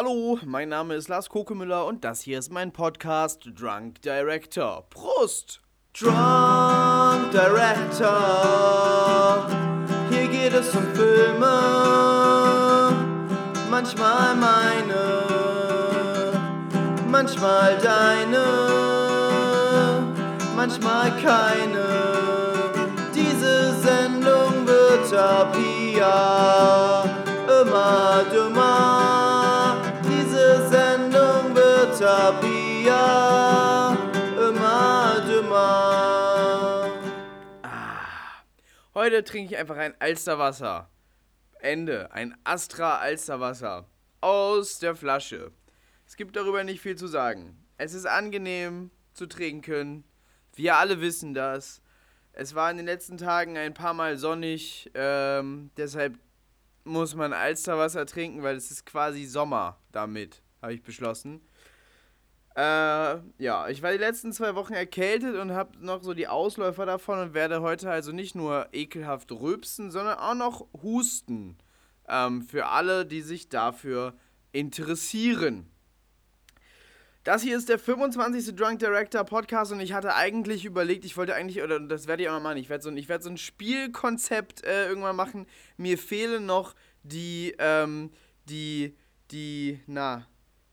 Hallo, mein Name ist Lars Kokemüller und das hier ist mein Podcast Drunk Director. Prost! Drunk Director, hier geht es um Filme, manchmal meine, manchmal deine, manchmal keine. Diese Sendung wird ab hier immer dümmer. Hier immer dümmer. Heute trinke ich einfach ein Alsterwasser. Ende. Ein Astra Alsterwasser. Aus der Flasche. Es gibt darüber nicht viel zu sagen. Es ist angenehm zu trinken. Wir alle wissen das. Es war in den letzten Tagen ein paar Mal sonnig. Ähm, deshalb muss man Alsterwasser trinken, weil es ist quasi Sommer damit, habe ich beschlossen. Äh, ja, ich war die letzten zwei Wochen erkältet und habe noch so die Ausläufer davon und werde heute also nicht nur ekelhaft rülpsen, sondern auch noch husten. Ähm, für alle, die sich dafür interessieren. Das hier ist der 25. Drunk Director Podcast und ich hatte eigentlich überlegt, ich wollte eigentlich, oder das werde ich auch noch machen, ich werde so, werd so ein Spielkonzept äh, irgendwann machen. Mir fehlen noch die, ähm, die, die, na,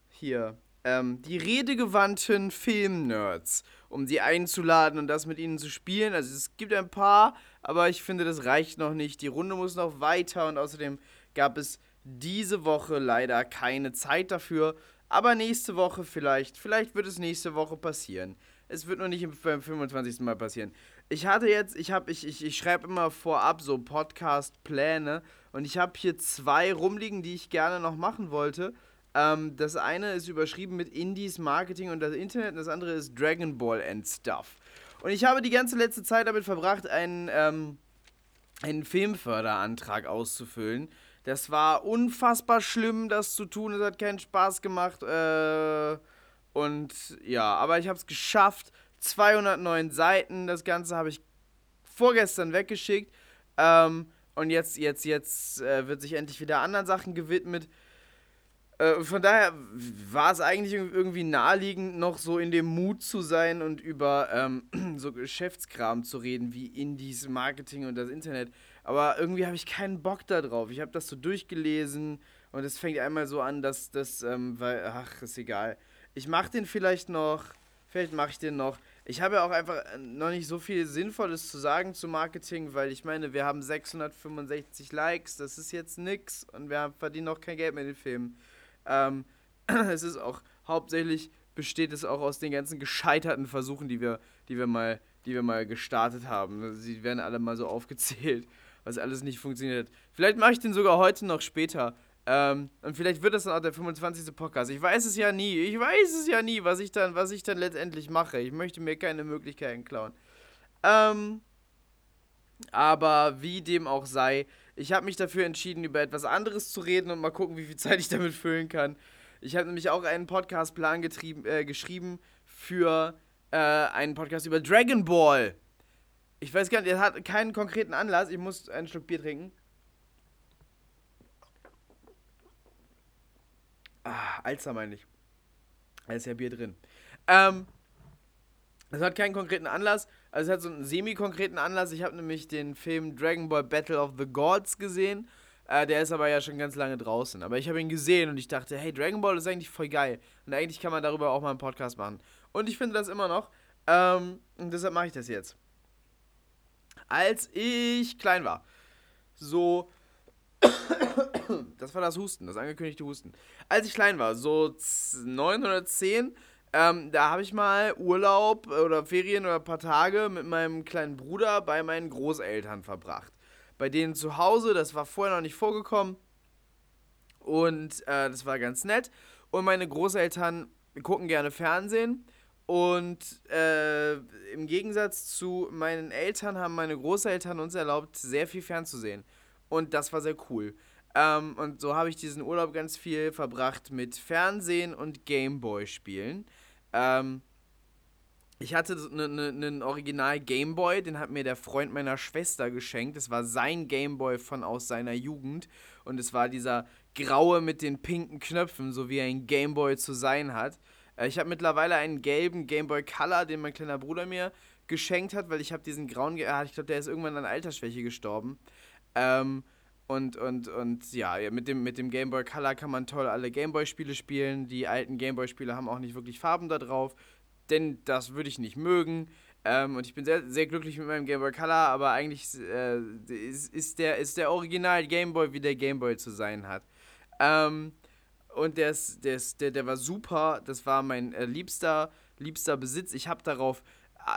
hier, ähm, die redegewandten Filmnerds, um sie einzuladen und das mit ihnen zu spielen. Also es gibt ein paar, aber ich finde, das reicht noch nicht. Die Runde muss noch weiter und außerdem gab es diese Woche leider keine Zeit dafür. Aber nächste Woche vielleicht, vielleicht wird es nächste Woche passieren. Es wird nur nicht beim 25. Mal passieren. Ich hatte jetzt, ich habe, ich, ich, ich schreibe immer vorab so Podcast-Pläne und ich habe hier zwei rumliegen, die ich gerne noch machen wollte. Ähm, das eine ist überschrieben mit Indies, Marketing und das Internet und das andere ist Dragon Ball and Stuff. Und ich habe die ganze letzte Zeit damit verbracht, einen, ähm, einen Filmförderantrag auszufüllen. Das war unfassbar schlimm, das zu tun. Es hat keinen Spaß gemacht. Äh, und ja, aber ich habe es geschafft. 209 Seiten. Das Ganze habe ich vorgestern weggeschickt. Ähm, und jetzt, jetzt, jetzt äh, wird sich endlich wieder anderen Sachen gewidmet. Äh, von daher war es eigentlich irgendwie naheliegend, noch so in dem Mut zu sein und über ähm, so Geschäftskram zu reden, wie Indies, Marketing und das Internet. Aber irgendwie habe ich keinen Bock da drauf. Ich habe das so durchgelesen und es fängt einmal so an, dass das, ähm, weil, ach, ist egal. Ich mache den vielleicht noch, vielleicht mache ich den noch. Ich habe ja auch einfach noch nicht so viel Sinnvolles zu sagen zu Marketing, weil ich meine, wir haben 665 Likes, das ist jetzt nix und wir verdienen auch kein Geld mit den Filmen. Ähm, es ist auch hauptsächlich besteht es auch aus den ganzen gescheiterten Versuchen, die wir, die wir mal, die wir mal gestartet haben. Sie werden alle mal so aufgezählt, was alles nicht funktioniert. Vielleicht mache ich den sogar heute noch später. Ähm, und vielleicht wird das dann auch der 25. Podcast. Ich weiß es ja nie. Ich weiß es ja nie, was ich dann, was ich dann letztendlich mache. Ich möchte mir keine Möglichkeiten klauen. Ähm, aber wie dem auch sei, ich habe mich dafür entschieden, über etwas anderes zu reden und mal gucken, wie viel Zeit ich damit füllen kann. Ich habe nämlich auch einen Podcastplan äh, geschrieben für äh, einen Podcast über Dragon Ball. Ich weiß gar nicht, er hat keinen konkreten Anlass. Ich muss einen Schluck Bier trinken. Ah, Alster meine ich. Da ist ja Bier drin. Ähm, es hat keinen konkreten Anlass, also es hat so einen semi-konkreten Anlass. Ich habe nämlich den Film Dragon Ball Battle of the Gods gesehen. Äh, der ist aber ja schon ganz lange draußen. Aber ich habe ihn gesehen und ich dachte, hey, Dragon Ball ist eigentlich voll geil. Und eigentlich kann man darüber auch mal einen Podcast machen. Und ich finde das immer noch. Ähm, und deshalb mache ich das jetzt. Als ich klein war, so. das war das Husten, das angekündigte Husten. Als ich klein war, so 9 oder 10, ähm, da habe ich mal Urlaub oder Ferien oder ein paar Tage mit meinem kleinen Bruder bei meinen Großeltern verbracht. Bei denen zu Hause, das war vorher noch nicht vorgekommen. Und äh, das war ganz nett. Und meine Großeltern gucken gerne Fernsehen. Und äh, im Gegensatz zu meinen Eltern haben meine Großeltern uns erlaubt, sehr viel fernzusehen. Und das war sehr cool. Ähm, und so habe ich diesen Urlaub ganz viel verbracht mit Fernsehen und Gameboy-Spielen. Ähm, ich hatte einen ne, ne Original Gameboy, den hat mir der Freund meiner Schwester geschenkt. Das war sein Gameboy von aus seiner Jugend. Und es war dieser graue mit den pinken Knöpfen, so wie ein Gameboy zu sein hat. Äh, ich habe mittlerweile einen gelben Gameboy Color, den mein kleiner Bruder mir geschenkt hat, weil ich habe diesen grauen, ah, ich glaube, der ist irgendwann an Altersschwäche gestorben. Ähm, und, und, und ja, mit dem, mit dem Game Boy Color kann man toll alle Gameboy-Spiele spielen. Die alten Gameboy-Spiele haben auch nicht wirklich Farben da drauf, denn das würde ich nicht mögen. Ähm, und ich bin sehr, sehr glücklich mit meinem Game Boy Color, aber eigentlich äh, ist, ist, der, ist der Original Game Boy, wie der Game Boy zu sein hat. Ähm, und der, ist, der, ist, der, der war super. Das war mein äh, liebster, liebster Besitz. Ich habe darauf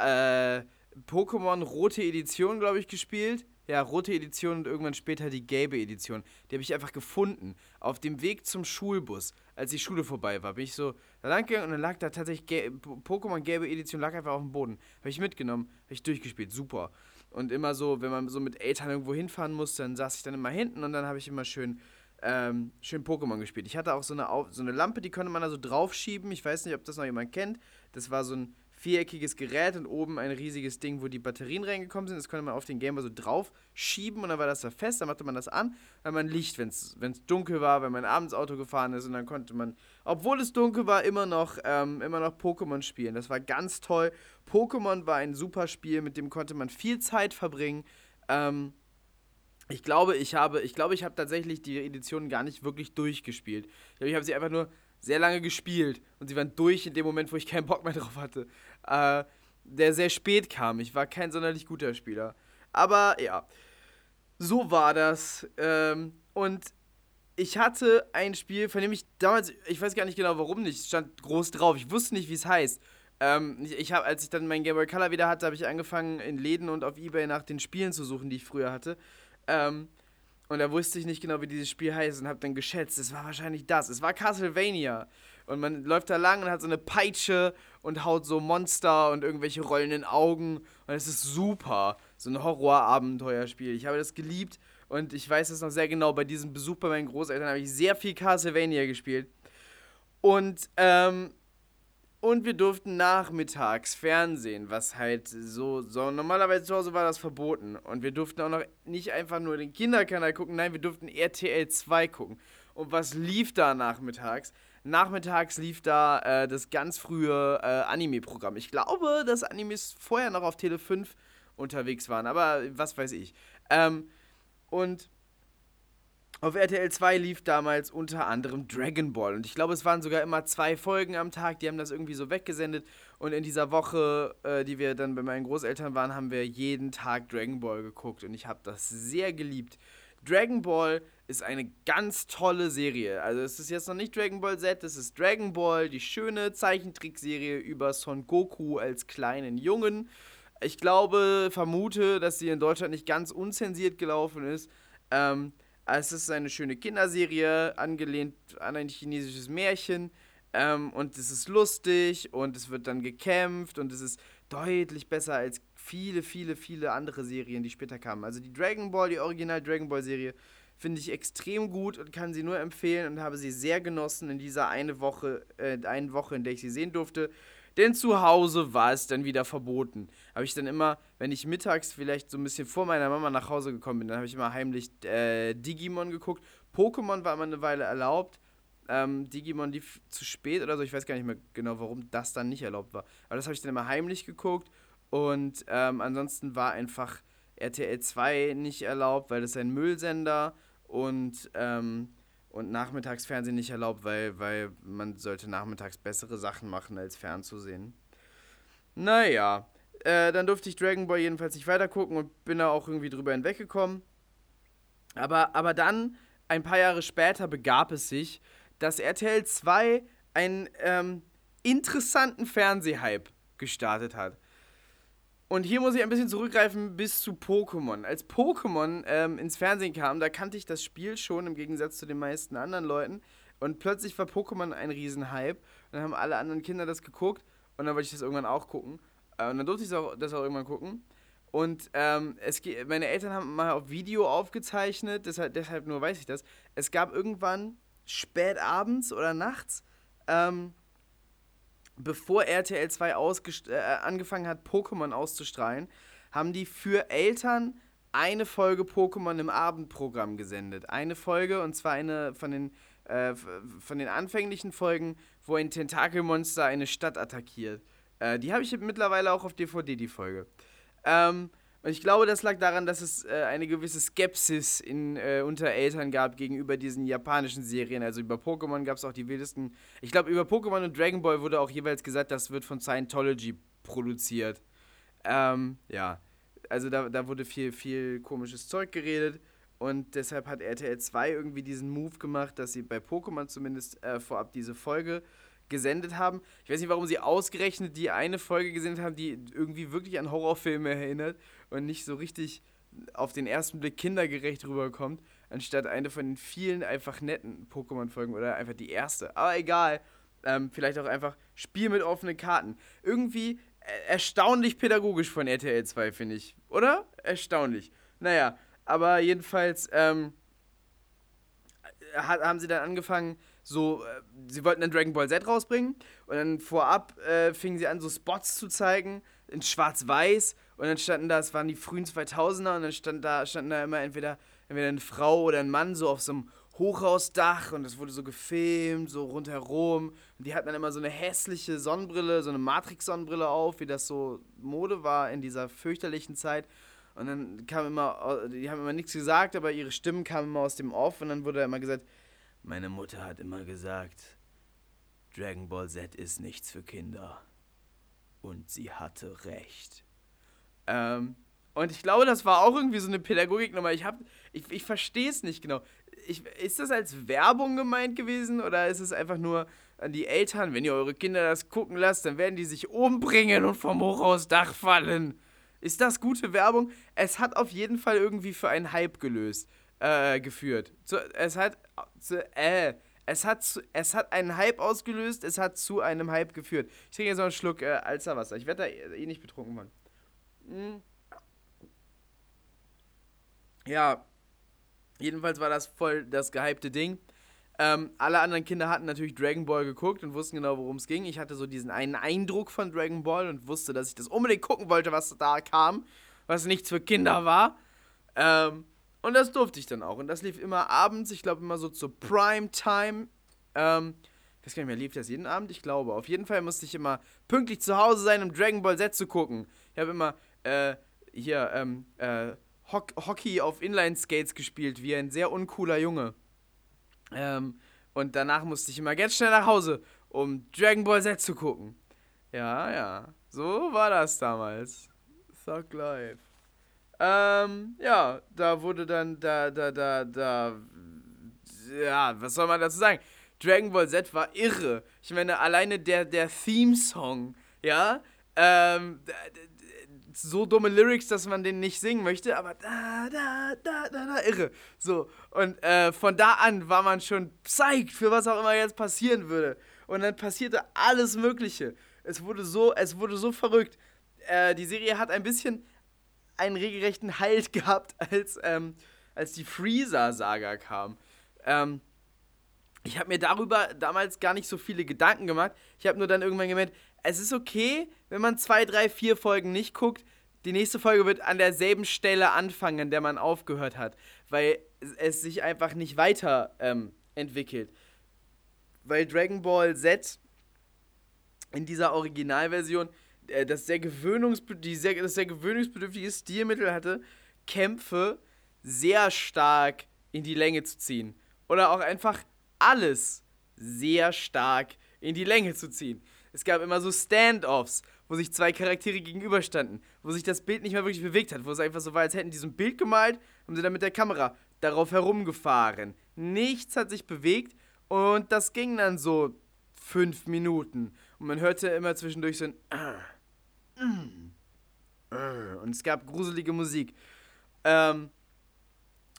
äh, Pokémon Rote Edition, glaube ich, gespielt. Ja, rote Edition und irgendwann später die gelbe Edition. Die habe ich einfach gefunden. Auf dem Weg zum Schulbus, als die Schule vorbei war, bin ich so da lang gegangen und dann lag da tatsächlich Pokémon gelbe Edition, lag einfach auf dem Boden. Habe ich mitgenommen, habe ich durchgespielt. Super. Und immer so, wenn man so mit Eltern irgendwo hinfahren muss, dann saß ich dann immer hinten und dann habe ich immer schön ähm, schön Pokémon gespielt. Ich hatte auch so eine, so eine Lampe, die konnte man da so draufschieben. Ich weiß nicht, ob das noch jemand kennt. Das war so ein viereckiges Gerät und oben ein riesiges Ding, wo die Batterien reingekommen sind. Das konnte man auf den Gameboy so drauf schieben und dann war das da fest. Dann machte man das an, weil man Licht, wenn es dunkel war, wenn man abends Auto gefahren ist und dann konnte man, obwohl es dunkel war, immer noch, ähm, noch Pokémon spielen. Das war ganz toll. Pokémon war ein super Spiel, mit dem konnte man viel Zeit verbringen. Ähm, ich glaube, ich habe, ich glaube, ich habe tatsächlich die Edition gar nicht wirklich durchgespielt. Ich glaube, ich habe sie einfach nur sehr lange gespielt und sie waren durch in dem Moment, wo ich keinen Bock mehr drauf hatte. Äh, der sehr spät kam. Ich war kein sonderlich guter Spieler. Aber ja, so war das. Ähm, und ich hatte ein Spiel, von dem ich damals, ich weiß gar nicht genau warum nicht, stand groß drauf. Ich wusste nicht, wie es heißt. Ähm, ich, ich habe, als ich dann mein Game Boy Color wieder hatte, habe ich angefangen in Läden und auf Ebay nach den Spielen zu suchen, die ich früher hatte. Ähm, und da wusste ich nicht genau, wie dieses Spiel heißt und habe dann geschätzt, es war wahrscheinlich das. Es war Castlevania. Und man läuft da lang und hat so eine Peitsche und haut so Monster und irgendwelche rollenden Augen. Und es ist super. So ein Horror-Abenteuerspiel. Ich habe das geliebt und ich weiß es noch sehr genau. Bei diesem Besuch bei meinen Großeltern habe ich sehr viel Castlevania gespielt. Und ähm, und wir durften nachmittags Fernsehen, was halt so, so, normalerweise zu Hause war das verboten. Und wir durften auch noch nicht einfach nur den Kinderkanal gucken, nein, wir durften RTL 2 gucken. Und was lief da nachmittags? Nachmittags lief da äh, das ganz frühe äh, Anime-Programm. Ich glaube, dass Animes vorher noch auf Tele 5 unterwegs waren, aber was weiß ich. Ähm, und auf RTL 2 lief damals unter anderem Dragon Ball. Und ich glaube, es waren sogar immer zwei Folgen am Tag. Die haben das irgendwie so weggesendet. Und in dieser Woche, äh, die wir dann bei meinen Großeltern waren, haben wir jeden Tag Dragon Ball geguckt. Und ich habe das sehr geliebt. Dragon Ball ist eine ganz tolle Serie. Also es ist jetzt noch nicht Dragon Ball Z, es ist Dragon Ball, die schöne Zeichentrickserie über Son Goku als kleinen Jungen. Ich glaube, vermute, dass sie in Deutschland nicht ganz unzensiert gelaufen ist. Ähm, es ist eine schöne Kinderserie, angelehnt an ein chinesisches Märchen. Ähm, und es ist lustig und es wird dann gekämpft und es ist deutlich besser als viele, viele, viele andere Serien, die später kamen. Also die Dragon Ball, die Original Dragon Ball Serie, finde ich extrem gut und kann sie nur empfehlen und habe sie sehr genossen in dieser eine Woche, äh, einen Woche, in der ich sie sehen durfte. Denn zu Hause war es dann wieder verboten. Habe ich dann immer, wenn ich mittags vielleicht so ein bisschen vor meiner Mama nach Hause gekommen bin, dann habe ich immer heimlich äh, Digimon geguckt. Pokémon war immer eine Weile erlaubt. Ähm, Digimon lief zu spät oder so. Ich weiß gar nicht mehr genau, warum das dann nicht erlaubt war. Aber das habe ich dann immer heimlich geguckt. Und ähm, ansonsten war einfach RTL 2 nicht erlaubt, weil das ein Müllsender und ähm, und Nachmittagsfernsehen nicht erlaubt, weil, weil man sollte nachmittags bessere Sachen machen, als fernzusehen. Naja, äh, dann durfte ich Dragon Ball jedenfalls nicht weitergucken und bin da auch irgendwie drüber hinweggekommen. Aber, aber dann, ein paar Jahre später, begab es sich, dass RTL 2 einen ähm, interessanten Fernsehhype gestartet hat. Und hier muss ich ein bisschen zurückgreifen bis zu Pokémon. Als Pokémon ähm, ins Fernsehen kam, da kannte ich das Spiel schon im Gegensatz zu den meisten anderen Leuten. Und plötzlich war Pokémon ein Riesenhype. Und dann haben alle anderen Kinder das geguckt. Und dann wollte ich das irgendwann auch gucken. Äh, und dann durfte ich das auch, das auch irgendwann gucken. Und ähm, es, meine Eltern haben mal auf Video aufgezeichnet, deshalb, deshalb nur weiß ich das. Es gab irgendwann spät abends oder nachts ähm, bevor RTL 2 äh, angefangen hat, Pokémon auszustrahlen, haben die für Eltern eine Folge Pokémon im Abendprogramm gesendet. Eine Folge, und zwar eine von den, äh, von den anfänglichen Folgen, wo ein Tentakelmonster eine Stadt attackiert. Äh, die habe ich mittlerweile auch auf DVD, die Folge. Ähm, und ich glaube, das lag daran, dass es äh, eine gewisse Skepsis in, äh, unter Eltern gab gegenüber diesen japanischen Serien. Also über Pokémon gab es auch die wildesten. Ich glaube, über Pokémon und Dragon Ball wurde auch jeweils gesagt, das wird von Scientology produziert. Ähm, ja. Also da, da wurde viel, viel komisches Zeug geredet. Und deshalb hat RTL 2 irgendwie diesen Move gemacht, dass sie bei Pokémon zumindest äh, vorab diese Folge gesendet haben. Ich weiß nicht, warum sie ausgerechnet die eine Folge gesendet haben, die irgendwie wirklich an Horrorfilme erinnert und nicht so richtig auf den ersten Blick kindergerecht rüberkommt, anstatt eine von den vielen einfach netten Pokémon-Folgen oder einfach die erste. Aber egal. Ähm, vielleicht auch einfach Spiel mit offenen Karten. Irgendwie äh, erstaunlich pädagogisch von RTL 2, finde ich. Oder? Erstaunlich. Naja, aber jedenfalls ähm, haben sie dann angefangen, so, äh, sie wollten dann Dragon Ball Z rausbringen und dann vorab äh, fingen sie an, so Spots zu zeigen in schwarz-weiß und dann standen da, es waren die frühen 2000er und dann stand da, standen da immer entweder, entweder eine Frau oder ein Mann so auf so einem Hochhausdach und es wurde so gefilmt, so rundherum. Und die hatten dann immer so eine hässliche Sonnenbrille, so eine Matrix-Sonnenbrille auf, wie das so Mode war in dieser fürchterlichen Zeit. Und dann kam immer, die haben immer nichts gesagt, aber ihre Stimmen kamen immer aus dem Off und dann wurde immer gesagt, meine Mutter hat immer gesagt, Dragon Ball Z ist nichts für Kinder. Und sie hatte recht. Ähm, und ich glaube, das war auch irgendwie so eine Pädagogiknummer. Ich, ich, ich verstehe es nicht genau. Ich, ist das als Werbung gemeint gewesen oder ist es einfach nur an die Eltern, wenn ihr eure Kinder das gucken lasst, dann werden die sich umbringen und vom Hochhausdach fallen? Ist das gute Werbung? Es hat auf jeden Fall irgendwie für einen Hype gelöst äh, geführt. Zu, es hat zu, äh, es hat, zu, es hat einen Hype ausgelöst, es hat zu einem Hype geführt. Ich trinke jetzt noch einen Schluck äh, Alzerwasser. Ich werde da eh nicht betrunken werden. Hm. Ja, jedenfalls war das voll das gehypte Ding. Ähm, alle anderen Kinder hatten natürlich Dragon Ball geguckt und wussten genau, worum es ging. Ich hatte so diesen einen Eindruck von Dragon Ball und wusste, dass ich das unbedingt gucken wollte, was da kam, was nichts für Kinder war. Ähm, und das durfte ich dann auch. Und das lief immer abends, ich glaube immer so zur Primetime. Ähm, ich weiß gar nicht mehr, lief das jeden Abend? Ich glaube. Auf jeden Fall musste ich immer pünktlich zu Hause sein, um Dragon Ball Z zu gucken. Ich habe immer, äh, hier, ähm, äh, Ho Hockey auf Inline-Skates gespielt, wie ein sehr uncooler Junge. Ähm, und danach musste ich immer ganz schnell nach Hause, um Dragon Ball Z zu gucken. Ja, ja. So war das damals. Thug Life. Ähm, ja, da wurde dann, da, da, da, da, ja, was soll man dazu sagen? Dragon Ball Z war irre. Ich meine, alleine der, der Theme-Song, ja, ähm, so dumme Lyrics, dass man den nicht singen möchte, aber da, da, da, da, da, irre. So, und äh, von da an war man schon psyched für was auch immer jetzt passieren würde. Und dann passierte alles Mögliche. Es wurde so, es wurde so verrückt. Äh, die Serie hat ein bisschen einen regelrechten Halt gehabt, als, ähm, als die Freezer-Saga kam. Ähm, ich habe mir darüber damals gar nicht so viele Gedanken gemacht. Ich habe nur dann irgendwann gemerkt, es ist okay, wenn man zwei, drei, vier Folgen nicht guckt. Die nächste Folge wird an derselben Stelle anfangen, an der man aufgehört hat, weil es sich einfach nicht weiter ähm, entwickelt. Weil Dragon Ball Z in dieser Originalversion äh, das sehr, gewöhnungsbedürftige, sehr, das sehr gewöhnungsbedürftige Stilmittel hatte, Kämpfe sehr stark in die Länge zu ziehen. Oder auch einfach alles sehr stark in die Länge zu ziehen. Es gab immer so Standoffs, wo sich zwei Charaktere gegenüberstanden, wo sich das Bild nicht mehr wirklich bewegt hat, wo es einfach so war, als hätten die so ein Bild gemalt und sind dann mit der Kamera darauf herumgefahren. Nichts hat sich bewegt und das ging dann so fünf Minuten. Und man hörte immer zwischendurch so ein und es gab gruselige Musik. Ähm,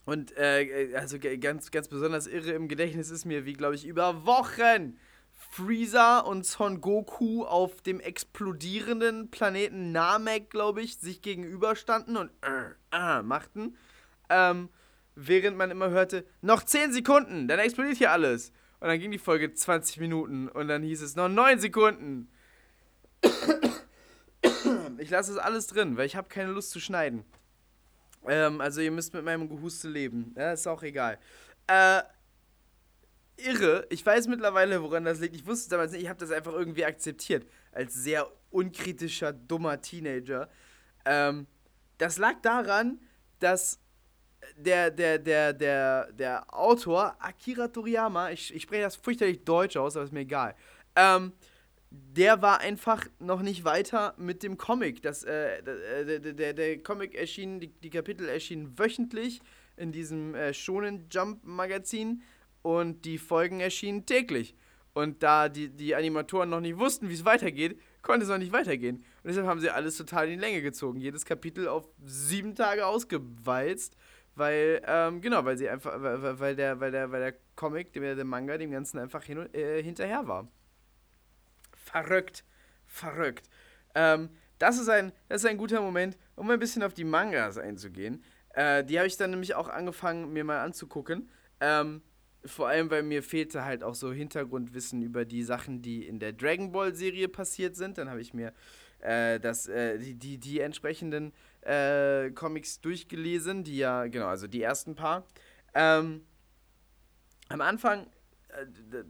und äh, also ganz, ganz besonders irre im Gedächtnis ist mir, wie glaube ich über Wochen Freezer und Son Goku auf dem explodierenden Planeten Namek, glaube ich, sich gegenüberstanden und äh, äh, machten. Ähm, während man immer hörte, noch 10 Sekunden, dann explodiert hier alles. Und dann ging die Folge 20 Minuten und dann hieß es noch 9 Sekunden. Ich lasse es alles drin, weil ich habe keine Lust zu schneiden. Ähm, also ihr müsst mit meinem Gehuste leben. Ja, ist auch egal. Äh, irre. Ich weiß mittlerweile, woran das liegt. Ich wusste es damals nicht. Ich habe das einfach irgendwie akzeptiert. Als sehr unkritischer, dummer Teenager. Ähm, das lag daran, dass der, der, der, der, der Autor, Akira Toriyama, ich, ich spreche das fürchterlich deutsch aus, aber ist mir egal. Ähm, der war einfach noch nicht weiter mit dem Comic. Das, äh, der, der, der Comic erschien, die, die Kapitel erschienen wöchentlich in diesem äh, Shonen Jump Magazin und die Folgen erschienen täglich. Und da die, die Animatoren noch nicht wussten, wie es weitergeht, konnte es noch nicht weitergehen. Und deshalb haben sie alles total in die Länge gezogen. Jedes Kapitel auf sieben Tage ausgewalzt, weil, ähm, genau, weil sie einfach, weil, weil, der, weil, der, weil der Comic, der, der Manga dem Ganzen einfach hin äh, hinterher war. Verrückt. Verrückt. Ähm, das, ist ein, das ist ein guter Moment, um ein bisschen auf die Mangas einzugehen. Äh, die habe ich dann nämlich auch angefangen, mir mal anzugucken. Ähm, vor allem, weil mir fehlte halt auch so Hintergrundwissen über die Sachen, die in der Dragon Ball Serie passiert sind. Dann habe ich mir äh, das, äh, die, die, die entsprechenden äh, Comics durchgelesen, die ja, genau, also die ersten paar. Ähm, am Anfang, äh,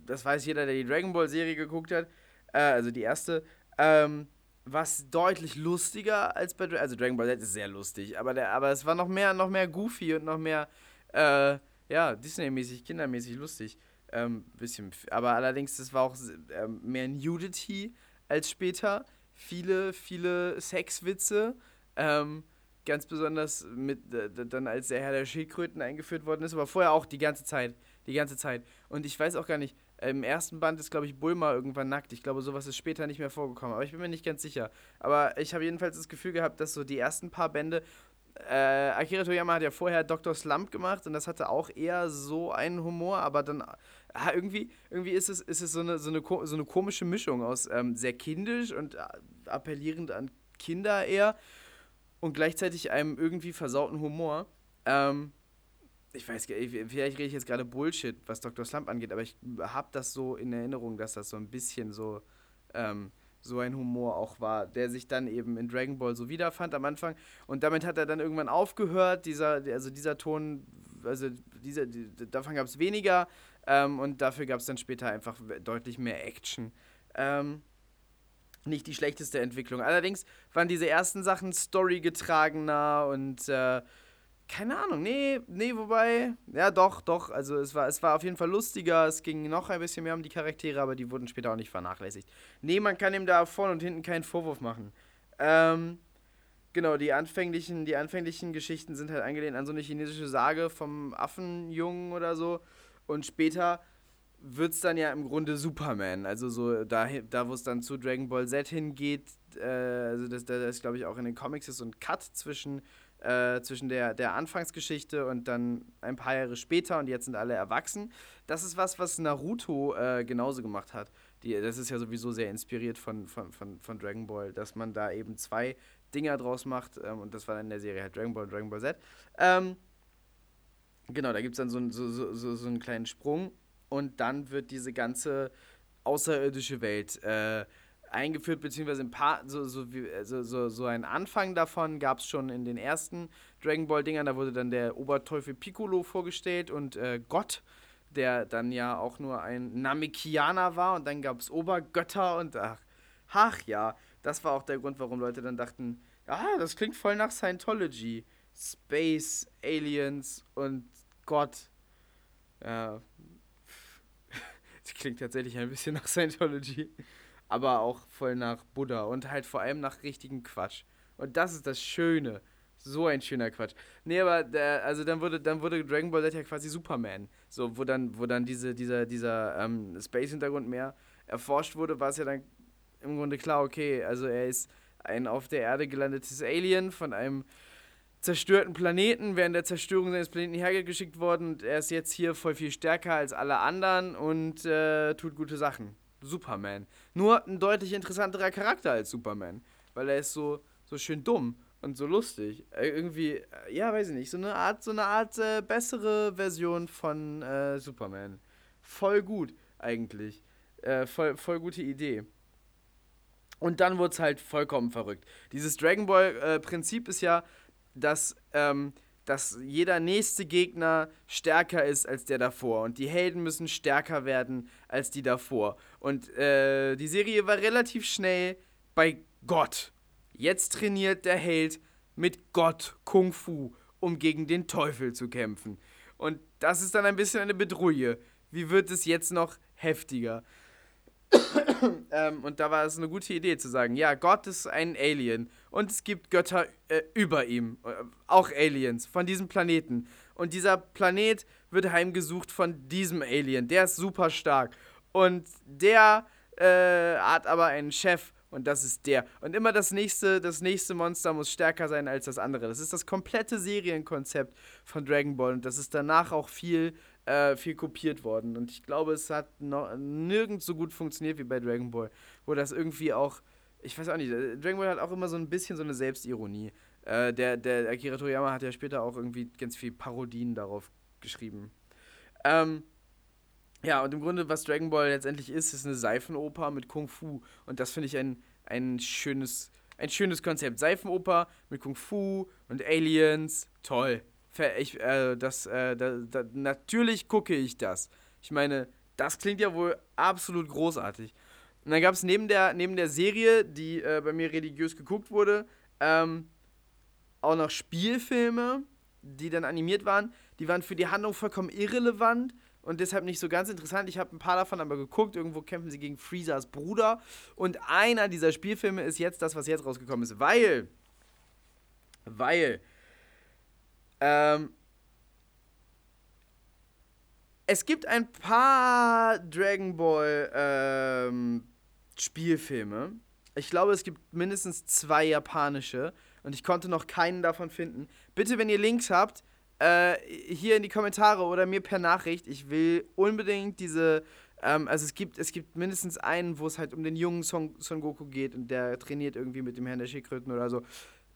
das weiß jeder, der die Dragon Ball Serie geguckt hat, äh, also die erste, ähm, war es deutlich lustiger als bei Also Dragon Ball Z ist sehr lustig, aber, der, aber es war noch mehr, noch mehr goofy und noch mehr, äh, ja, Disney-mäßig, kindermäßig lustig. Ähm, bisschen, aber allerdings, das war auch äh, mehr Nudity als später. Viele, viele Sexwitze. Ähm, ganz besonders mit, äh, dann als der Herr der Schildkröten eingeführt worden ist, aber vorher auch die ganze Zeit. Die ganze Zeit. Und ich weiß auch gar nicht, im ersten Band ist, glaube ich, Bulma irgendwann nackt. Ich glaube, sowas ist später nicht mehr vorgekommen, aber ich bin mir nicht ganz sicher. Aber ich habe jedenfalls das Gefühl gehabt, dass so die ersten paar Bände äh, Akira Toyama hat ja vorher Dr. Slump gemacht und das hatte auch eher so einen Humor, aber dann ah, irgendwie, irgendwie ist es, ist es so, eine, so, eine, so eine komische Mischung aus ähm, sehr kindisch und äh, appellierend an Kinder eher und gleichzeitig einem irgendwie versauten Humor. Ähm, ich weiß vielleicht rede ich jetzt gerade Bullshit, was Dr. Slump angeht, aber ich habe das so in Erinnerung, dass das so ein bisschen so ähm, so ein Humor auch war, der sich dann eben in Dragon Ball so wiederfand am Anfang. Und damit hat er dann irgendwann aufgehört. Dieser, also dieser Ton, also dieser, die, davon gab es weniger ähm, und dafür gab es dann später einfach deutlich mehr Action. Ähm, nicht die schlechteste Entwicklung. Allerdings waren diese ersten Sachen storygetragener und äh, keine Ahnung, nee, nee, wobei, ja doch, doch, also es war, es war auf jeden Fall lustiger, es ging noch ein bisschen mehr um die Charaktere, aber die wurden später auch nicht vernachlässigt. Nee, man kann ihm da vorne und hinten keinen Vorwurf machen. Ähm, genau, die anfänglichen, die anfänglichen Geschichten sind halt angelehnt an so eine chinesische Sage vom Affenjungen oder so und später wird es dann ja im Grunde Superman, also so da, da wo es dann zu Dragon Ball Z hingeht, äh, also das, das glaube ich auch in den Comics so ein Cut zwischen äh, zwischen der, der Anfangsgeschichte und dann ein paar Jahre später und jetzt sind alle erwachsen. Das ist was, was Naruto äh, genauso gemacht hat. Die, das ist ja sowieso sehr inspiriert von, von, von, von Dragon Ball, dass man da eben zwei Dinger draus macht ähm, und das war dann in der Serie halt Dragon Ball und Dragon Ball Z. Ähm, genau, da gibt es dann so, so, so, so einen kleinen Sprung und dann wird diese ganze außerirdische Welt äh, eingeführt, beziehungsweise ein paar, so, so, so, so, so ein Anfang davon gab es schon in den ersten Dragon Ball-Dingern. Da wurde dann der Oberteufel Piccolo vorgestellt und äh, Gott, der dann ja auch nur ein Namekianer war. Und dann gab es Obergötter und ach, ach ja, das war auch der Grund, warum Leute dann dachten, ah, das klingt voll nach Scientology. Space, Aliens und Gott. Ja. Das klingt tatsächlich ein bisschen nach Scientology aber auch voll nach Buddha und halt vor allem nach richtigen Quatsch. Und das ist das Schöne. So ein schöner Quatsch. Nee, aber der, also dann wurde, dann wurde Dragon Ball Z ja quasi Superman. So, wo dann, wo dann diese, dieser, dieser ähm, Space-Hintergrund mehr erforscht wurde, war es ja dann im Grunde klar, okay, also er ist ein auf der Erde gelandetes Alien von einem zerstörten Planeten, während der Zerstörung seines Planeten hergeschickt worden und er ist jetzt hier voll viel stärker als alle anderen und äh, tut gute Sachen. Superman. Nur ein deutlich interessanterer Charakter als Superman. Weil er ist so, so schön dumm und so lustig. Äh, irgendwie, äh, ja, weiß ich nicht, so eine Art, so eine Art äh, bessere Version von äh, Superman. Voll gut, eigentlich. Äh, voll, voll gute Idee. Und dann wurde es halt vollkommen verrückt. Dieses Dragon Ball-Prinzip äh, ist ja, dass, ähm, dass jeder nächste Gegner stärker ist als der davor. Und die Helden müssen stärker werden als die davor. Und äh, die Serie war relativ schnell bei Gott. Jetzt trainiert der Held mit Gott Kung Fu, um gegen den Teufel zu kämpfen. Und das ist dann ein bisschen eine Bedrohung. Wie wird es jetzt noch heftiger? ähm, und da war es eine gute Idee zu sagen, ja, Gott ist ein Alien und es gibt Götter äh, über ihm, äh, auch Aliens von diesem Planeten. Und dieser Planet wird heimgesucht von diesem Alien, der ist super stark. Und der äh, hat aber einen Chef und das ist der. Und immer das nächste, das nächste Monster muss stärker sein als das andere. Das ist das komplette Serienkonzept von Dragon Ball und das ist danach auch viel, äh, viel kopiert worden. Und ich glaube, es hat noch nirgends so gut funktioniert wie bei Dragon Ball, wo das irgendwie auch, ich weiß auch nicht, äh, Dragon Ball hat auch immer so ein bisschen so eine Selbstironie. Äh, der, der Akira Toriyama hat ja später auch irgendwie ganz viel Parodien darauf geschrieben. Ähm, ja, und im Grunde, was Dragon Ball letztendlich ist, ist eine Seifenoper mit Kung Fu. Und das finde ich ein, ein, schönes, ein schönes Konzept. Seifenoper mit Kung Fu und Aliens. Toll. Ich, äh, das, äh, da, da, natürlich gucke ich das. Ich meine, das klingt ja wohl absolut großartig. Und dann gab es neben der, neben der Serie, die äh, bei mir religiös geguckt wurde, ähm, auch noch Spielfilme, die dann animiert waren. Die waren für die Handlung vollkommen irrelevant und deshalb nicht so ganz interessant. Ich habe ein paar davon aber geguckt. Irgendwo kämpfen sie gegen Freezers Bruder. Und einer dieser Spielfilme ist jetzt das, was jetzt rausgekommen ist. Weil. Weil. Ähm. Es gibt ein paar Dragon Ball ähm, Spielfilme. Ich glaube, es gibt mindestens zwei japanische. Und ich konnte noch keinen davon finden. Bitte, wenn ihr Links habt, äh, hier in die Kommentare oder mir per Nachricht. Ich will unbedingt diese. Ähm, also es gibt, es gibt mindestens einen, wo es halt um den jungen Son, Son Goku geht und der trainiert irgendwie mit dem Herrn der Schildkröten oder so.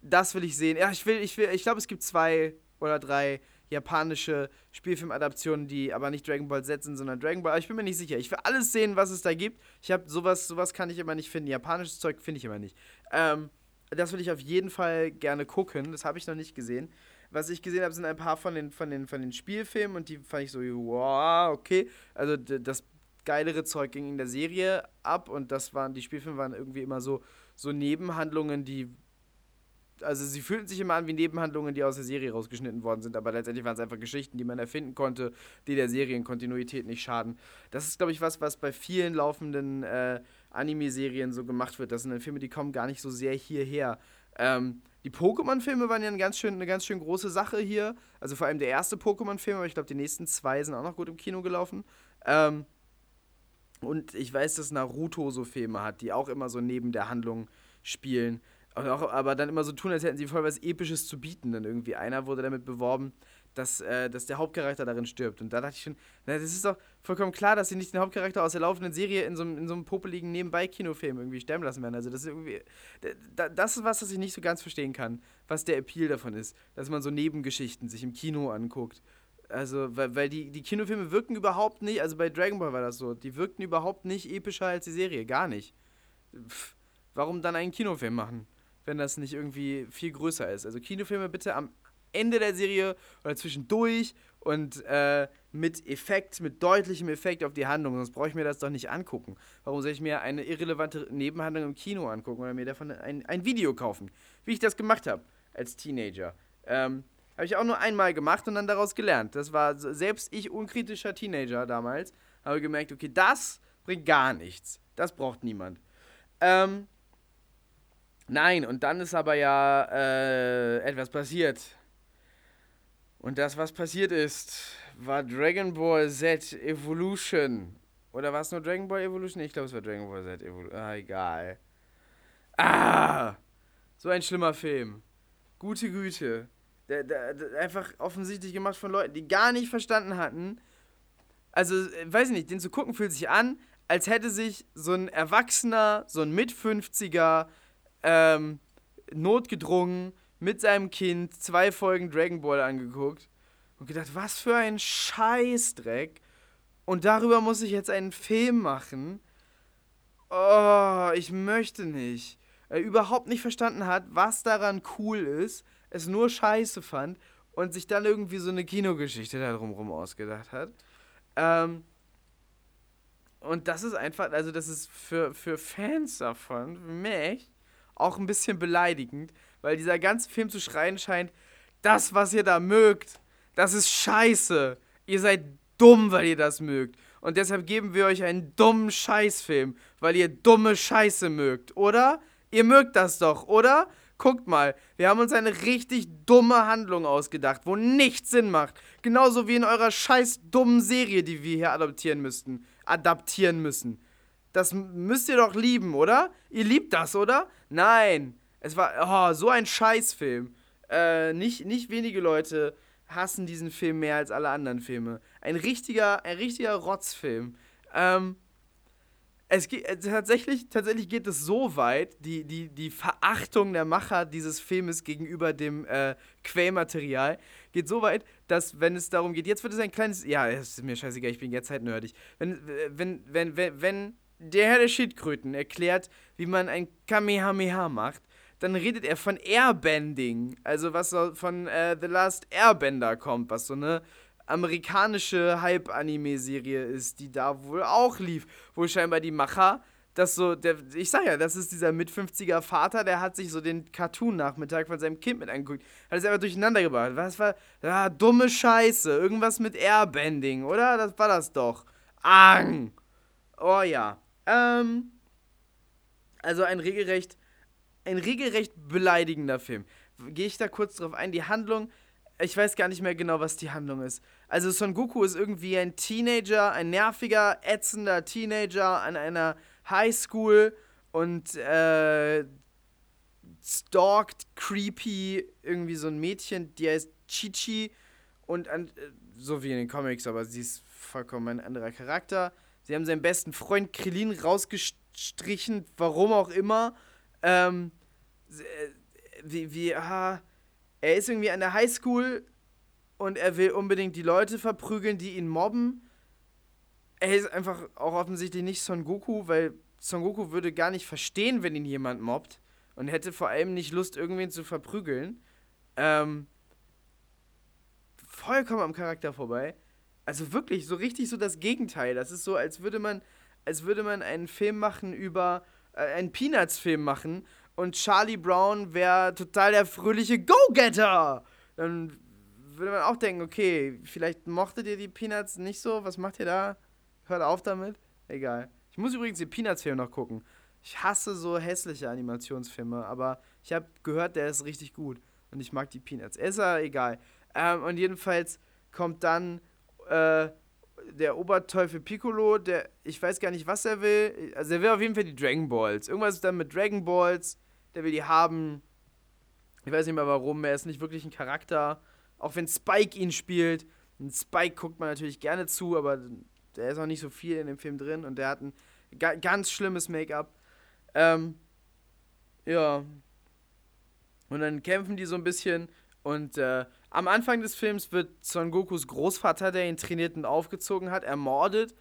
Das will ich sehen. Ja, ich will, ich will, ich glaube, es gibt zwei oder drei japanische Spielfilmadaptionen, die aber nicht Dragon Ball Z sind, sondern Dragon Ball. Aber ich bin mir nicht sicher. Ich will alles sehen, was es da gibt. Ich habe sowas, sowas kann ich immer nicht finden. Japanisches Zeug finde ich immer nicht. Ähm, das will ich auf jeden Fall gerne gucken. Das habe ich noch nicht gesehen was ich gesehen habe, sind ein paar von den, von, den, von den Spielfilmen und die fand ich so, wow, okay. Also das geilere Zeug ging in der Serie ab und das waren, die Spielfilme waren irgendwie immer so, so Nebenhandlungen, die. Also sie fühlten sich immer an wie Nebenhandlungen, die aus der Serie rausgeschnitten worden sind, aber letztendlich waren es einfach Geschichten, die man erfinden konnte, die der Serienkontinuität nicht schaden. Das ist, glaube ich, was, was bei vielen laufenden äh, Anime-Serien so gemacht wird. Das sind dann Filme, die kommen gar nicht so sehr hierher. Ähm, die Pokémon-Filme waren ja eine ganz, schön, eine ganz schön große Sache hier. Also vor allem der erste Pokémon-Film, aber ich glaube, die nächsten zwei sind auch noch gut im Kino gelaufen. Ähm, und ich weiß, dass Naruto so Filme hat, die auch immer so neben der Handlung spielen. Auch, aber dann immer so tun, als hätten sie voll was Episches zu bieten. Dann irgendwie einer wurde damit beworben, dass, äh, dass der Hauptcharakter darin stirbt. Und da dachte ich schon, na, das ist doch vollkommen klar, dass sie nicht den Hauptcharakter aus der laufenden Serie in so, in so einem popeligen Nebenbei-Kinofilm irgendwie sterben lassen werden. Also das ist irgendwie, das ist was, was ich nicht so ganz verstehen kann, was der Appeal davon ist, dass man so Nebengeschichten sich im Kino anguckt. Also, weil, weil die, die Kinofilme wirken überhaupt nicht, also bei Dragon Ball war das so, die wirkten überhaupt nicht epischer als die Serie, gar nicht. Pff, warum dann einen Kinofilm machen, wenn das nicht irgendwie viel größer ist? Also Kinofilme bitte am Ende der Serie oder zwischendurch und äh, mit Effekt, mit deutlichem Effekt auf die Handlung. Sonst brauche ich mir das doch nicht angucken. Warum soll ich mir eine irrelevante Nebenhandlung im Kino angucken oder mir davon ein, ein Video kaufen? Wie ich das gemacht habe als Teenager. Ähm, habe ich auch nur einmal gemacht und dann daraus gelernt. Das war selbst ich, unkritischer Teenager damals, habe gemerkt, okay, das bringt gar nichts. Das braucht niemand. Ähm, nein, und dann ist aber ja äh, etwas passiert und das, was passiert ist, war Dragon Ball Z Evolution. Oder war es nur Dragon Ball Evolution? Ich glaube, es war Dragon Ball Z Evolution. Ah, egal. Ah! So ein schlimmer Film. Gute Güte. Der, der, der, einfach offensichtlich gemacht von Leuten, die gar nicht verstanden hatten. Also, weiß ich nicht, den zu gucken fühlt sich an, als hätte sich so ein Erwachsener, so ein Mit-50er, ähm, notgedrungen mit seinem Kind zwei Folgen Dragon Ball angeguckt und gedacht, was für ein Scheißdreck. Und darüber muss ich jetzt einen Film machen. oh, ich möchte nicht. Er überhaupt nicht verstanden hat, was daran cool ist, es nur scheiße fand und sich dann irgendwie so eine Kinogeschichte da drumherum ausgedacht hat. Ähm, und das ist einfach, also das ist für, für Fans davon, für mich, auch ein bisschen beleidigend, weil dieser ganze Film zu schreien scheint, das, was ihr da mögt, das ist scheiße. Ihr seid dumm, weil ihr das mögt. Und deshalb geben wir euch einen dummen Scheißfilm, weil ihr dumme Scheiße mögt, oder? Ihr mögt das doch, oder? Guckt mal, wir haben uns eine richtig dumme Handlung ausgedacht, wo nichts Sinn macht. Genauso wie in eurer scheiß dummen Serie, die wir hier adoptieren müssten. Adaptieren müssen. Das müsst ihr doch lieben, oder? Ihr liebt das, oder? Nein. Es war oh, so ein Scheißfilm. Äh, nicht, nicht wenige Leute hassen diesen Film mehr als alle anderen Filme. Ein richtiger, ein richtiger Rotzfilm. Ähm, es geht, äh, tatsächlich, tatsächlich geht es so weit, die, die, die Verachtung der Macher dieses Filmes gegenüber dem äh, Quellmaterial geht so weit, dass, wenn es darum geht, jetzt wird es ein kleines. Ja, ist mir scheißegal, ich bin jetzt halt nerdig. Wenn, wenn, wenn, wenn, wenn der Herr der Schildkröten erklärt, wie man ein Kamehameha macht, dann redet er von Airbending, also was von äh, The Last Airbender kommt, was so eine amerikanische Hype-Anime-Serie ist, die da wohl auch lief, wo scheinbar die Macher das so, der, ich sag ja, das ist dieser mit 50er Vater, der hat sich so den Cartoon-Nachmittag von seinem Kind mit angeguckt, hat es einfach durcheinander gebracht. Was war, ja, dumme Scheiße, irgendwas mit Airbending, oder? Das war das doch. Ang! Oh ja. Ähm, also ein regelrecht ein regelrecht beleidigender Film. Gehe ich da kurz drauf ein. Die Handlung, ich weiß gar nicht mehr genau, was die Handlung ist. Also Son Goku ist irgendwie ein Teenager, ein nerviger, ätzender Teenager an einer Highschool und äh, stalkt creepy irgendwie so ein Mädchen, die heißt Chichi und an, äh, so wie in den Comics, aber sie ist vollkommen ein anderer Charakter. Sie haben seinen besten Freund Krillin rausgestrichen, warum auch immer ähm, äh, wie, wie, aha, er ist irgendwie an der Highschool und er will unbedingt die Leute verprügeln, die ihn mobben. Er ist einfach auch offensichtlich nicht Son Goku, weil Son Goku würde gar nicht verstehen, wenn ihn jemand mobbt und hätte vor allem nicht Lust, irgendwen zu verprügeln. Ähm, vollkommen am Charakter vorbei. Also wirklich, so richtig so das Gegenteil. Das ist so, als würde man, als würde man einen Film machen über äh, einen Peanuts-Film machen und Charlie Brown wäre total der fröhliche Go-Getter. Dann würde man auch denken, okay, vielleicht mochtet ihr die Peanuts nicht so, was macht ihr da? Hört auf damit? Egal. Ich muss übrigens den Peanuts-Film noch gucken. Ich hasse so hässliche Animationsfilme, aber ich habe gehört, der ist richtig gut. Und ich mag die Peanuts. Ist ja egal. Ähm, und jedenfalls kommt dann äh, der Oberteufel Piccolo, der, ich weiß gar nicht, was er will. Also er will auf jeden Fall die Dragon Balls. Irgendwas ist dann mit Dragon Balls, der will die haben. Ich weiß nicht mehr warum, er ist nicht wirklich ein Charakter. Auch wenn Spike ihn spielt. Und Spike guckt man natürlich gerne zu, aber der ist auch nicht so viel in dem Film drin und der hat ein ga ganz schlimmes Make-up. Ähm, ja. Und dann kämpfen die so ein bisschen und äh, am Anfang des Films wird Son Gokus Großvater, der ihn trainiert und aufgezogen hat, ermordet.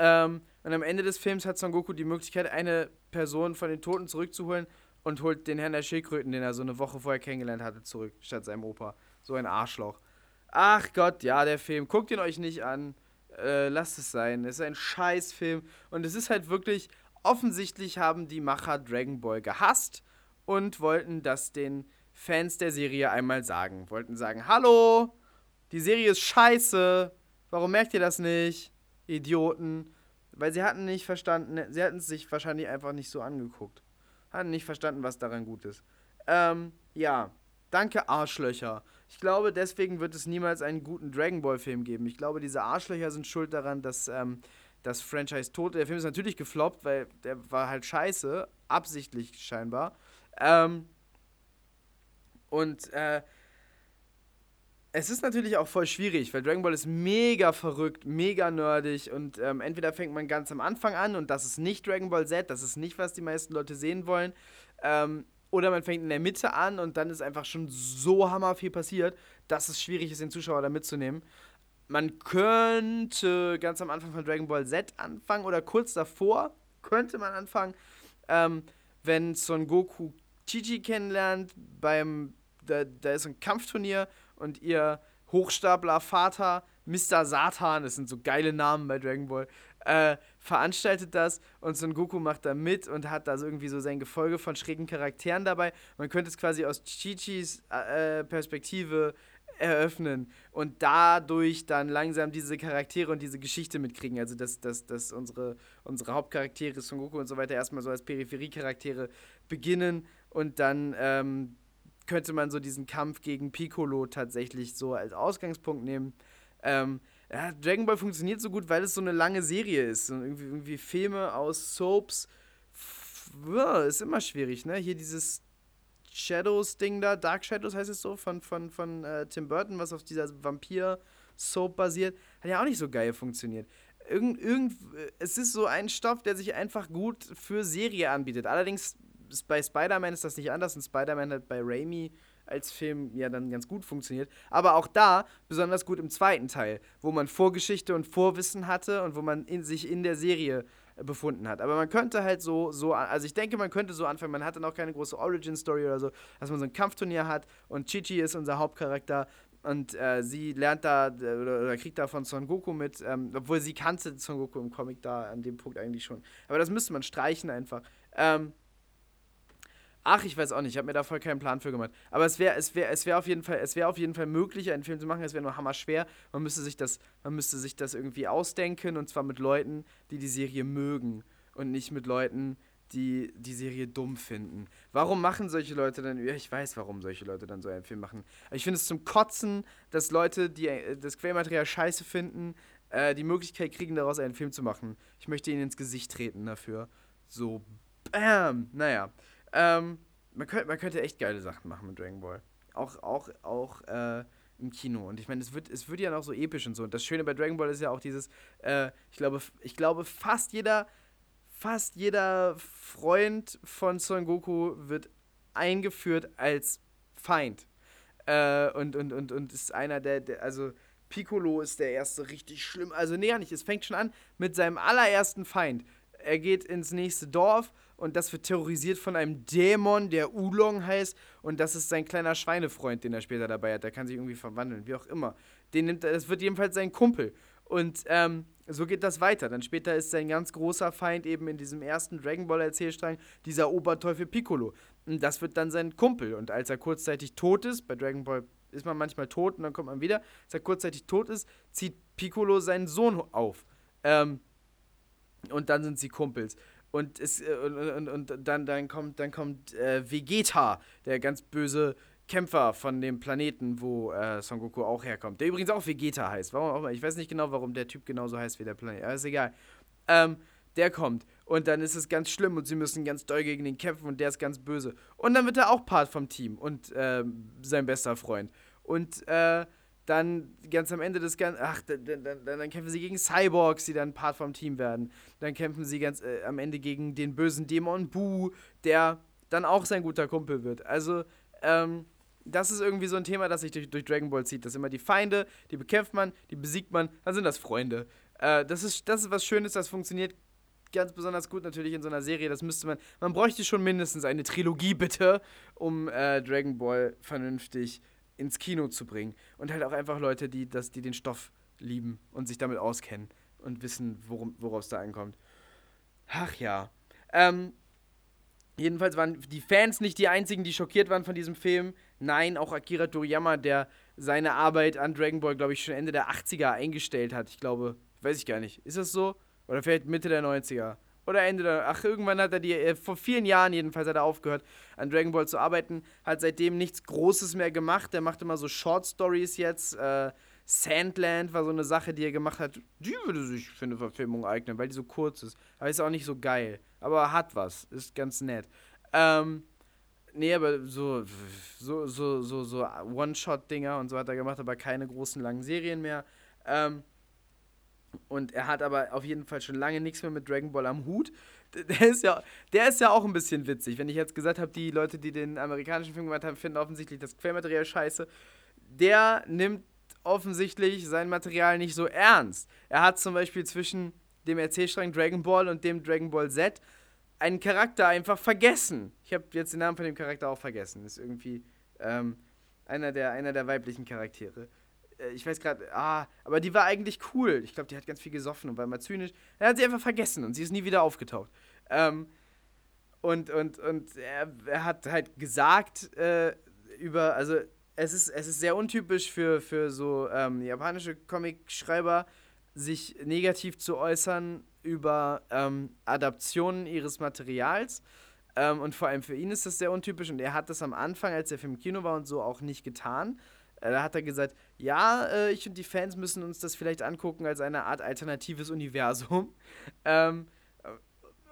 Ähm, und am Ende des Films hat Son Goku die Möglichkeit, eine Person von den Toten zurückzuholen und holt den Herrn der Schildkröten, den er so eine Woche vorher kennengelernt hatte, zurück, statt seinem Opa. So ein Arschloch. Ach Gott, ja, der Film. Guckt ihn euch nicht an. Äh, lasst es sein. Es ist ein Scheißfilm. Und es ist halt wirklich, offensichtlich haben die Macher Dragon Ball gehasst und wollten das den Fans der Serie einmal sagen. Wollten sagen, hallo, die Serie ist scheiße. Warum merkt ihr das nicht? Idioten. Weil sie hatten nicht verstanden, sie hatten es sich wahrscheinlich einfach nicht so angeguckt. Hatten nicht verstanden, was daran gut ist. Ähm, ja. Danke, Arschlöcher. Ich glaube, deswegen wird es niemals einen guten Dragon Ball-Film geben. Ich glaube, diese Arschlöcher sind schuld daran, dass ähm, das Franchise tot ist. Der Film ist natürlich gefloppt, weil der war halt scheiße. Absichtlich scheinbar. Ähm, und äh, es ist natürlich auch voll schwierig, weil Dragon Ball ist mega verrückt, mega nerdig und ähm, entweder fängt man ganz am Anfang an und das ist nicht Dragon Ball Z, das ist nicht, was die meisten Leute sehen wollen. Ähm, oder man fängt in der Mitte an und dann ist einfach schon so hammer viel passiert, dass es schwierig ist, den Zuschauer da mitzunehmen. Man könnte ganz am Anfang von Dragon Ball Z anfangen oder kurz davor, könnte man anfangen, ähm, wenn Son Goku Chichi kennenlernt, beim, da, da ist ein Kampfturnier und ihr Hochstapler Vater, Mr. Satan, das sind so geile Namen bei Dragon Ball, äh, veranstaltet das und Son Goku macht da mit und hat da so irgendwie so sein Gefolge von schrägen Charakteren dabei. Man könnte es quasi aus Chichis äh, Perspektive eröffnen und dadurch dann langsam diese Charaktere und diese Geschichte mitkriegen. Also, dass, dass, dass unsere, unsere Hauptcharaktere, Son Goku und so weiter, erstmal so als Peripheriecharaktere beginnen und dann ähm, könnte man so diesen Kampf gegen Piccolo tatsächlich so als Ausgangspunkt nehmen. Ähm, ja, Dragon Ball funktioniert so gut, weil es so eine lange Serie ist. Und irgendwie, irgendwie Filme aus Soaps. Ist immer schwierig, ne? Hier dieses Shadows-Ding da, Dark Shadows heißt es so, von, von, von äh, Tim Burton, was auf dieser Vampir-Soap basiert, hat ja auch nicht so geil funktioniert. Irgend, irgend, es ist so ein Stoff, der sich einfach gut für Serie anbietet. Allerdings bei Spider-Man ist das nicht anders und Spider-Man hat bei Raimi als Film ja dann ganz gut funktioniert. Aber auch da besonders gut im zweiten Teil, wo man Vorgeschichte und Vorwissen hatte und wo man in sich in der Serie befunden hat. Aber man könnte halt so, so, also ich denke, man könnte so anfangen, man hatte noch keine große Origin-Story oder so, dass man so ein Kampfturnier hat und Chichi ist unser Hauptcharakter und äh, sie lernt da oder, oder, kriegt da von Son Goku mit, ähm, obwohl sie kannte Son Goku im Comic da an dem Punkt eigentlich schon. Aber das müsste man streichen einfach. Ähm, Ach, ich weiß auch nicht, ich habe mir da voll keinen Plan für gemacht. Aber es wäre es wär, es wär auf, jeden Fall, wär auf jeden Fall möglich, einen Film zu machen. Es wäre nur hammer schwer. Man müsste, sich das, man müsste sich das irgendwie ausdenken und zwar mit Leuten, die die Serie mögen und nicht mit Leuten, die die Serie dumm finden. Warum machen solche Leute dann, ja, ich weiß, warum solche Leute dann so einen Film machen. Ich finde es zum Kotzen, dass Leute, die äh, das Quellmaterial scheiße finden, äh, die Möglichkeit kriegen, daraus einen Film zu machen. Ich möchte ihnen ins Gesicht treten dafür. So, bam. Naja. Ähm, man, könnte, man könnte echt geile Sachen machen mit Dragon Ball. Auch, auch, auch äh, im Kino. Und ich meine, es wird, es wird ja noch so episch und so. Und das Schöne bei Dragon Ball ist ja auch dieses, äh, ich glaube, ich glaube, fast jeder, fast jeder Freund von Son Goku wird eingeführt als Feind. Äh, und, und, und, und ist einer der, der, also Piccolo ist der erste richtig schlimm. Also, nee, nicht. Es fängt schon an mit seinem allerersten Feind er geht ins nächste Dorf und das wird terrorisiert von einem Dämon, der Ulong heißt. Und das ist sein kleiner Schweinefreund, den er später dabei hat. Der kann sich irgendwie verwandeln, wie auch immer. Den nimmt, das wird jedenfalls sein Kumpel. Und ähm, so geht das weiter. Dann später ist sein ganz großer Feind eben in diesem ersten Dragon Ball Erzählstrang dieser Oberteufel Piccolo. Und das wird dann sein Kumpel. Und als er kurzzeitig tot ist, bei Dragon Ball ist man manchmal tot und dann kommt man wieder, als er kurzzeitig tot ist, zieht Piccolo seinen Sohn auf. Ähm, und dann sind sie Kumpels. Und, es, äh, und, und, und dann, dann kommt, dann kommt äh, Vegeta, der ganz böse Kämpfer von dem Planeten, wo äh, Son Goku auch herkommt. Der übrigens auch Vegeta heißt. Warum auch immer. Ich weiß nicht genau, warum der Typ genauso heißt wie der Planet. Aber ist egal. Ähm, der kommt. Und dann ist es ganz schlimm und sie müssen ganz doll gegen ihn kämpfen und der ist ganz böse. Und dann wird er auch Part vom Team und äh, sein bester Freund. Und äh, dann ganz am Ende des Ganzen, ach, dann, dann, dann, kämpfen sie gegen Cyborgs, die dann Part vom Team werden. Dann kämpfen sie ganz äh, am Ende gegen den bösen Dämon Boo, der dann auch sein guter Kumpel wird. Also, ähm, das ist irgendwie so ein Thema, das sich durch, durch Dragon Ball zieht. Das sind immer die Feinde, die bekämpft man, die besiegt man, dann sind das Freunde. Äh, das, ist, das ist was Schönes, das funktioniert ganz besonders gut natürlich in so einer Serie. Das müsste man, man bräuchte schon mindestens eine Trilogie bitte, um äh, Dragon Ball vernünftig zu ins Kino zu bringen. Und halt auch einfach Leute, die, das, die den Stoff lieben und sich damit auskennen und wissen, worum, woraus da ankommt. Ach ja. Ähm, jedenfalls waren die Fans nicht die einzigen, die schockiert waren von diesem Film. Nein, auch Akira Toriyama, der seine Arbeit an Dragon Ball, glaube ich, schon Ende der 80er eingestellt hat. Ich glaube, weiß ich gar nicht. Ist das so? Oder vielleicht Mitte der 90er? Oder Ende der. Ach, irgendwann hat er die. Äh, vor vielen Jahren jedenfalls hat er aufgehört, an Dragon Ball zu arbeiten. Hat seitdem nichts Großes mehr gemacht. Er macht immer so Short Stories jetzt. Äh, Sandland war so eine Sache, die er gemacht hat. Die würde sich für eine Verfilmung eignen, weil die so kurz ist. Aber ist auch nicht so geil. Aber hat was. Ist ganz nett. Ähm. Nee, aber so, so, so, so, so One-Shot-Dinger und so hat er gemacht, aber keine großen langen Serien mehr. Ähm, und er hat aber auf jeden Fall schon lange nichts mehr mit Dragon Ball am Hut. Der ist ja, der ist ja auch ein bisschen witzig. Wenn ich jetzt gesagt habe, die Leute, die den amerikanischen Film gemacht haben, finden offensichtlich das Quellmaterial scheiße. Der nimmt offensichtlich sein Material nicht so ernst. Er hat zum Beispiel zwischen dem Erzählstrang Dragon Ball und dem Dragon Ball Z, einen Charakter einfach vergessen. Ich habe jetzt den Namen von dem Charakter auch vergessen. Ist irgendwie ähm, einer, der, einer der weiblichen Charaktere. Äh, ich weiß gerade, ah, aber die war eigentlich cool. Ich glaube, die hat ganz viel gesoffen und war mal zynisch. Dann hat sie einfach vergessen und sie ist nie wieder aufgetaucht. Ähm, und und, und er, er hat halt gesagt äh, über, also es ist, es ist sehr untypisch für, für so ähm, japanische Comicschreiber, sich negativ zu äußern über ähm, Adaptionen ihres Materials. Ähm, und vor allem für ihn ist das sehr untypisch und er hat das am Anfang, als der Film im Kino war und so, auch nicht getan. Äh, da hat er gesagt, ja, äh, ich und die Fans müssen uns das vielleicht angucken als eine Art alternatives Universum. ähm,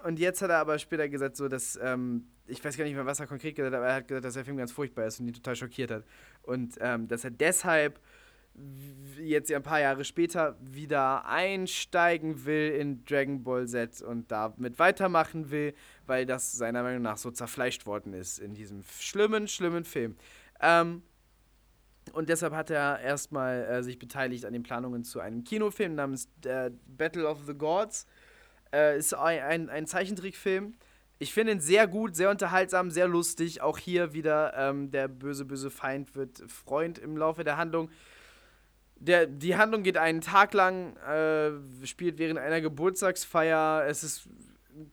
und jetzt hat er aber später gesagt, so dass, ähm, ich weiß gar nicht mehr, was er konkret gesagt hat, aber er hat gesagt, dass der Film ganz furchtbar ist und ihn total schockiert hat. Und ähm, dass er deshalb jetzt ein paar Jahre später wieder einsteigen will in Dragon Ball Z und damit weitermachen will, weil das seiner Meinung nach so zerfleischt worden ist in diesem schlimmen, schlimmen Film. Ähm, und deshalb hat er erstmal äh, sich beteiligt an den Planungen zu einem Kinofilm namens äh, Battle of the Gods. Äh, ist ein, ein, ein, Zeichentrickfilm. Ich finde ihn sehr gut, sehr unterhaltsam, sehr lustig. Auch hier wieder ähm, der böse, böse Feind wird Freund im Laufe der Handlung. Der, die Handlung geht einen Tag lang, äh, spielt während einer Geburtstagsfeier. Es ist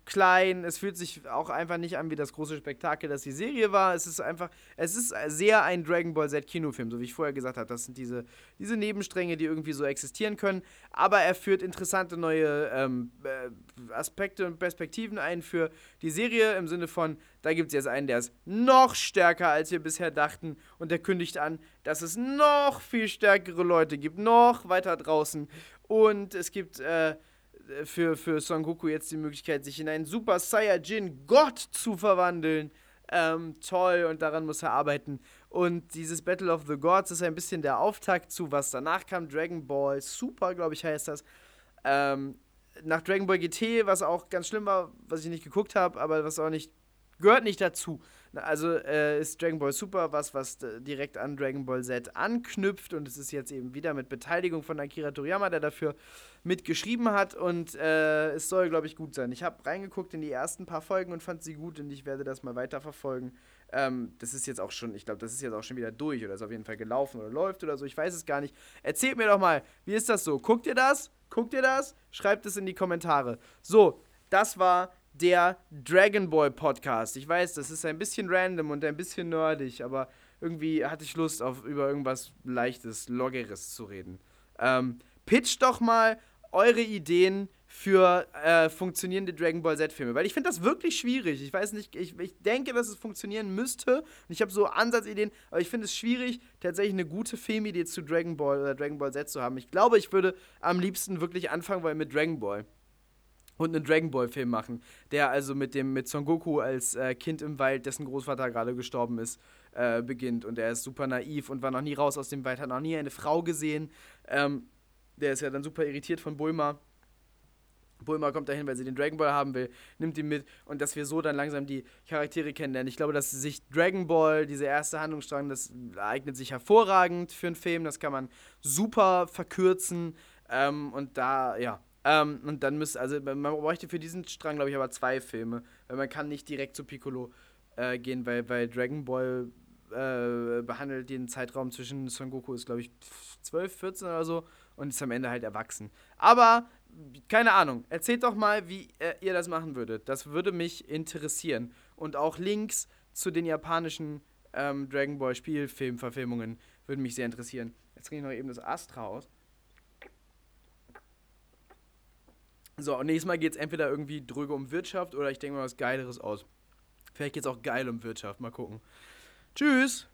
klein, es fühlt sich auch einfach nicht an wie das große Spektakel, das die Serie war. Es ist einfach, es ist sehr ein Dragon Ball Z Kinofilm, so wie ich vorher gesagt habe. Das sind diese, diese Nebenstränge, die irgendwie so existieren können. Aber er führt interessante neue ähm, äh, Aspekte und Perspektiven ein für die Serie im Sinne von, da gibt es jetzt einen, der ist noch stärker, als wir bisher dachten. Und der kündigt an, dass es noch viel stärkere Leute gibt, noch weiter draußen. Und es gibt, äh, für, für Son Goku jetzt die Möglichkeit, sich in einen Super Saiyajin Gott zu verwandeln. Ähm, toll, und daran muss er arbeiten. Und dieses Battle of the Gods ist ein bisschen der Auftakt zu, was danach kam. Dragon Ball Super, glaube ich, heißt das. Ähm, nach Dragon Ball GT, was auch ganz schlimm war, was ich nicht geguckt habe, aber was auch nicht gehört nicht dazu. Also äh, ist Dragon Ball Super was, was direkt an Dragon Ball Z anknüpft und es ist jetzt eben wieder mit Beteiligung von Akira Toriyama, der dafür mitgeschrieben hat und äh, es soll, glaube ich, gut sein. Ich habe reingeguckt in die ersten paar Folgen und fand sie gut und ich werde das mal weiterverfolgen. Ähm, das ist jetzt auch schon, ich glaube, das ist jetzt auch schon wieder durch oder ist auf jeden Fall gelaufen oder läuft oder so, ich weiß es gar nicht. Erzählt mir doch mal, wie ist das so? Guckt ihr das? Guckt ihr das? Schreibt es in die Kommentare. So, das war der Dragon Ball Podcast. Ich weiß, das ist ein bisschen random und ein bisschen nerdig, aber irgendwie hatte ich Lust, auf, über irgendwas Leichtes, Loggeres zu reden. Ähm, pitcht doch mal eure Ideen für äh, funktionierende Dragon Ball Z-Filme, weil ich finde das wirklich schwierig. Ich weiß nicht, ich, ich denke, dass es funktionieren müsste. Ich habe so Ansatzideen, aber ich finde es schwierig, tatsächlich eine gute Filmidee zu Dragon Ball oder Dragon Ball Z zu haben. Ich glaube, ich würde am liebsten wirklich anfangen wollen mit Dragon Ball und einen Dragon Ball Film machen, der also mit dem mit Son Goku als äh, Kind im Wald, dessen Großvater gerade gestorben ist, äh, beginnt und er ist super naiv und war noch nie raus aus dem Wald, hat noch nie eine Frau gesehen. Ähm, der ist ja dann super irritiert von Bulma. Bulma kommt dahin, weil sie den Dragon Ball haben will, nimmt ihn mit und dass wir so dann langsam die Charaktere kennenlernen. Ich glaube, dass sich Dragon Ball, diese erste Handlungsstrang, das eignet sich hervorragend für einen Film. Das kann man super verkürzen ähm, und da, ja, ähm, und dann müsste, also man bräuchte für diesen Strang, glaube ich, aber zwei Filme. Weil man kann nicht direkt zu Piccolo äh, gehen, weil, weil Dragon Ball äh, behandelt den Zeitraum zwischen Son Goku ist, glaube ich, 12, 14 oder so und ist am Ende halt erwachsen. Aber, keine Ahnung, erzählt doch mal, wie äh, ihr das machen würdet. Das würde mich interessieren. Und auch Links zu den japanischen ähm, Dragon Ball Spielfilmverfilmungen würden mich sehr interessieren. Jetzt kriege ich noch eben das Astra aus. So, und nächstes Mal geht es entweder irgendwie drüber um Wirtschaft oder ich denke mal was Geileres aus. Vielleicht geht es auch geil um Wirtschaft. Mal gucken. Tschüss!